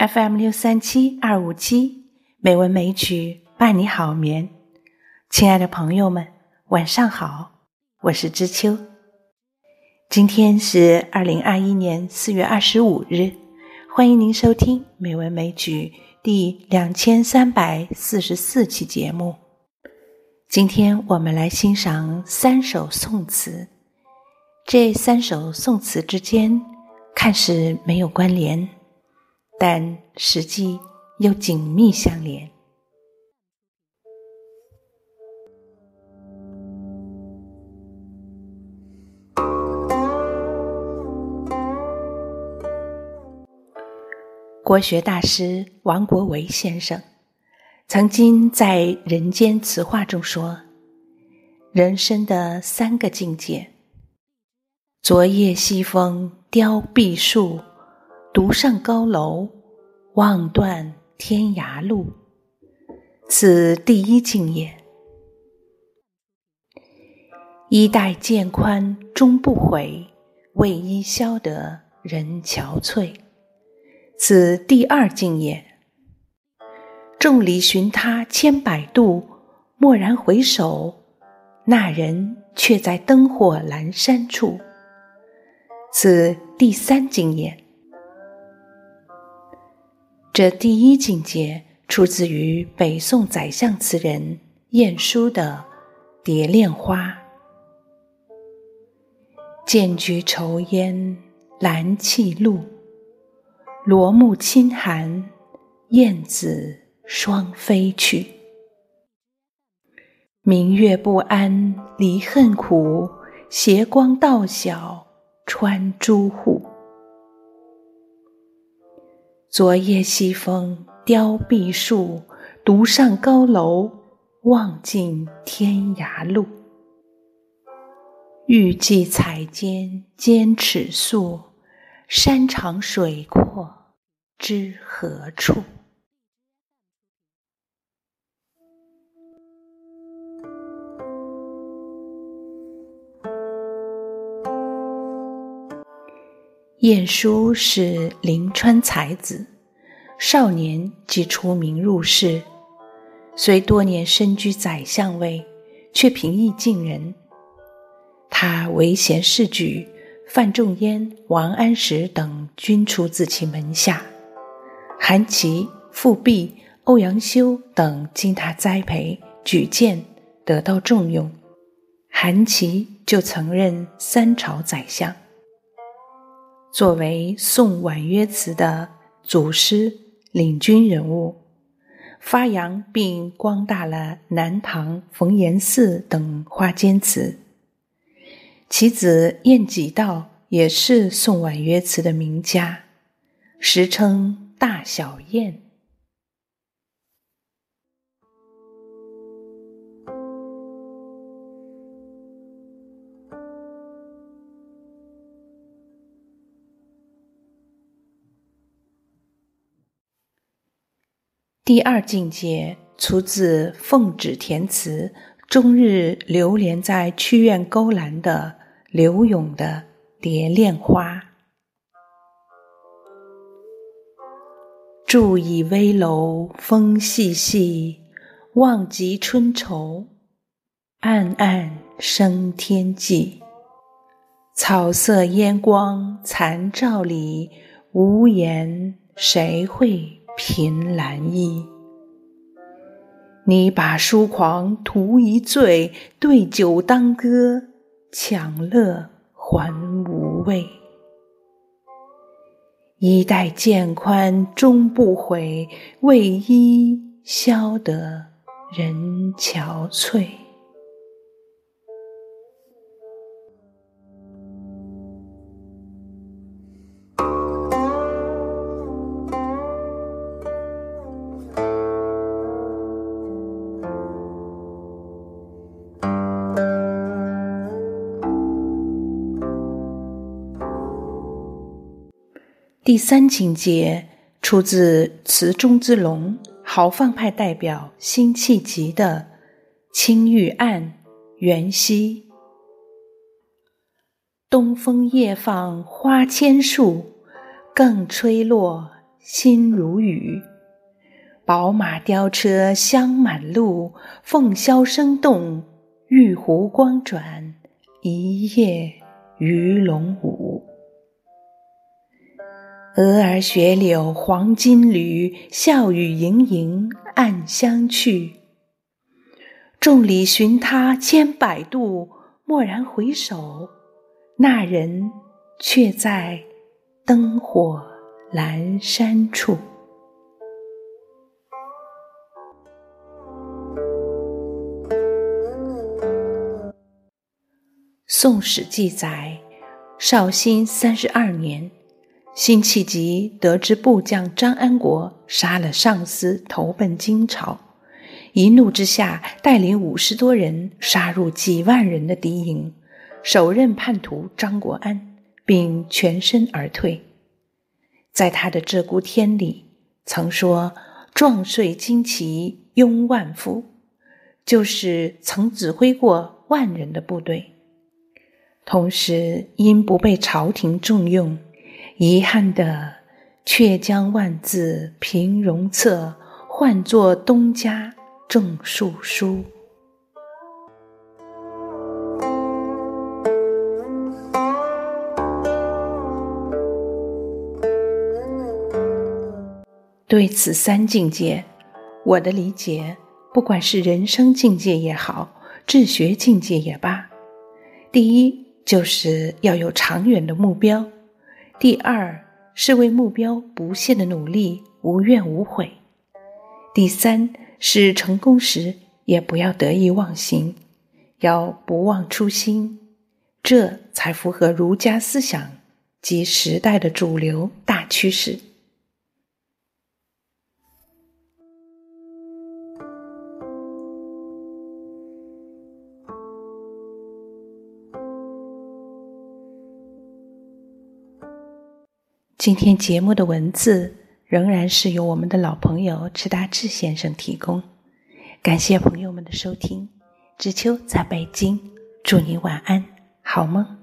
FM 六三七二五七，美文美曲伴你好眠。亲爱的朋友们，晚上好，我是知秋。今天是二零二一年四月二十五日，欢迎您收听美文美曲第两千三百四十四期节目。今天我们来欣赏三首宋词，这三首宋词之间看似没有关联。但实际又紧密相连。国学大师王国维先生曾经在《人间词话》中说：“人生的三个境界，昨夜西风凋碧树。”独上高楼，望断天涯路。此第一境也。衣带渐宽终不悔，为伊消得人憔悴。此第二境也。众里寻他千百度，蓦然回首，那人却在灯火阑珊处。此第三境也。这第一境界出自于北宋宰相词人晏殊的《蝶恋花》：“渐觉愁烟兰气露，罗幕轻寒，燕子双飞去。明月不安离恨苦，斜光到晓穿朱户。”昨夜西风凋碧树，独上高楼，望尽天涯路。欲寄彩笺兼尺素，山长水阔知何处？晏殊是临川才子，少年即出名入仕，虽多年身居宰相位，却平易近人。他为贤士举，范仲淹、王安石等均出自其门下，韩琦、富弼、欧阳修等经他栽培举荐，得到重用。韩琦就曾任三朝宰相。作为宋婉约词的祖师领军人物，发扬并光大了南唐冯延巳等花间词。其子晏几道也是宋婉约词的名家，时称大小晏。第二境界出自奉旨填词，终日流连在曲院勾栏的柳永的《蝶恋花》。伫倚危楼风细细，望极春愁，暗暗生天际。草色烟光残照里，无言谁会？凭栏意，你把书狂图一醉，对酒当歌，强乐还无味。衣带渐宽终不悔，为伊消得人憔悴。第三情节出自词中之龙，豪放派代表辛弃疾的《青玉案·元夕》：东风夜放花千树，更吹落星如雨。宝马雕车香满路，凤箫声动，玉壶光转，一夜鱼龙舞。蛾儿雪柳黄金缕，笑语盈盈暗香去。众里寻他千百度，蓦然回首，那人却在灯火阑珊处。宋史记载，绍兴三十二年。辛弃疾得知部将张安国杀了上司，投奔金朝，一怒之下，带领五十多人杀入几万人的敌营，手刃叛徒张国安，并全身而退。在他的《鹧鸪天》里，曾说：“壮岁旌旗拥万夫”，就是曾指挥过万人的部队。同时，因不被朝廷重用。遗憾的，却将万字平戎策换作东家种树书。对此三境界，我的理解，不管是人生境界也好，治学境界也罢，第一就是要有长远的目标。第二是为目标不懈的努力，无怨无悔；第三是成功时也不要得意忘形，要不忘初心，这才符合儒家思想及时代的主流大趋势。今天节目的文字仍然是由我们的老朋友迟大志先生提供，感谢朋友们的收听。知秋在北京，祝你晚安，好梦。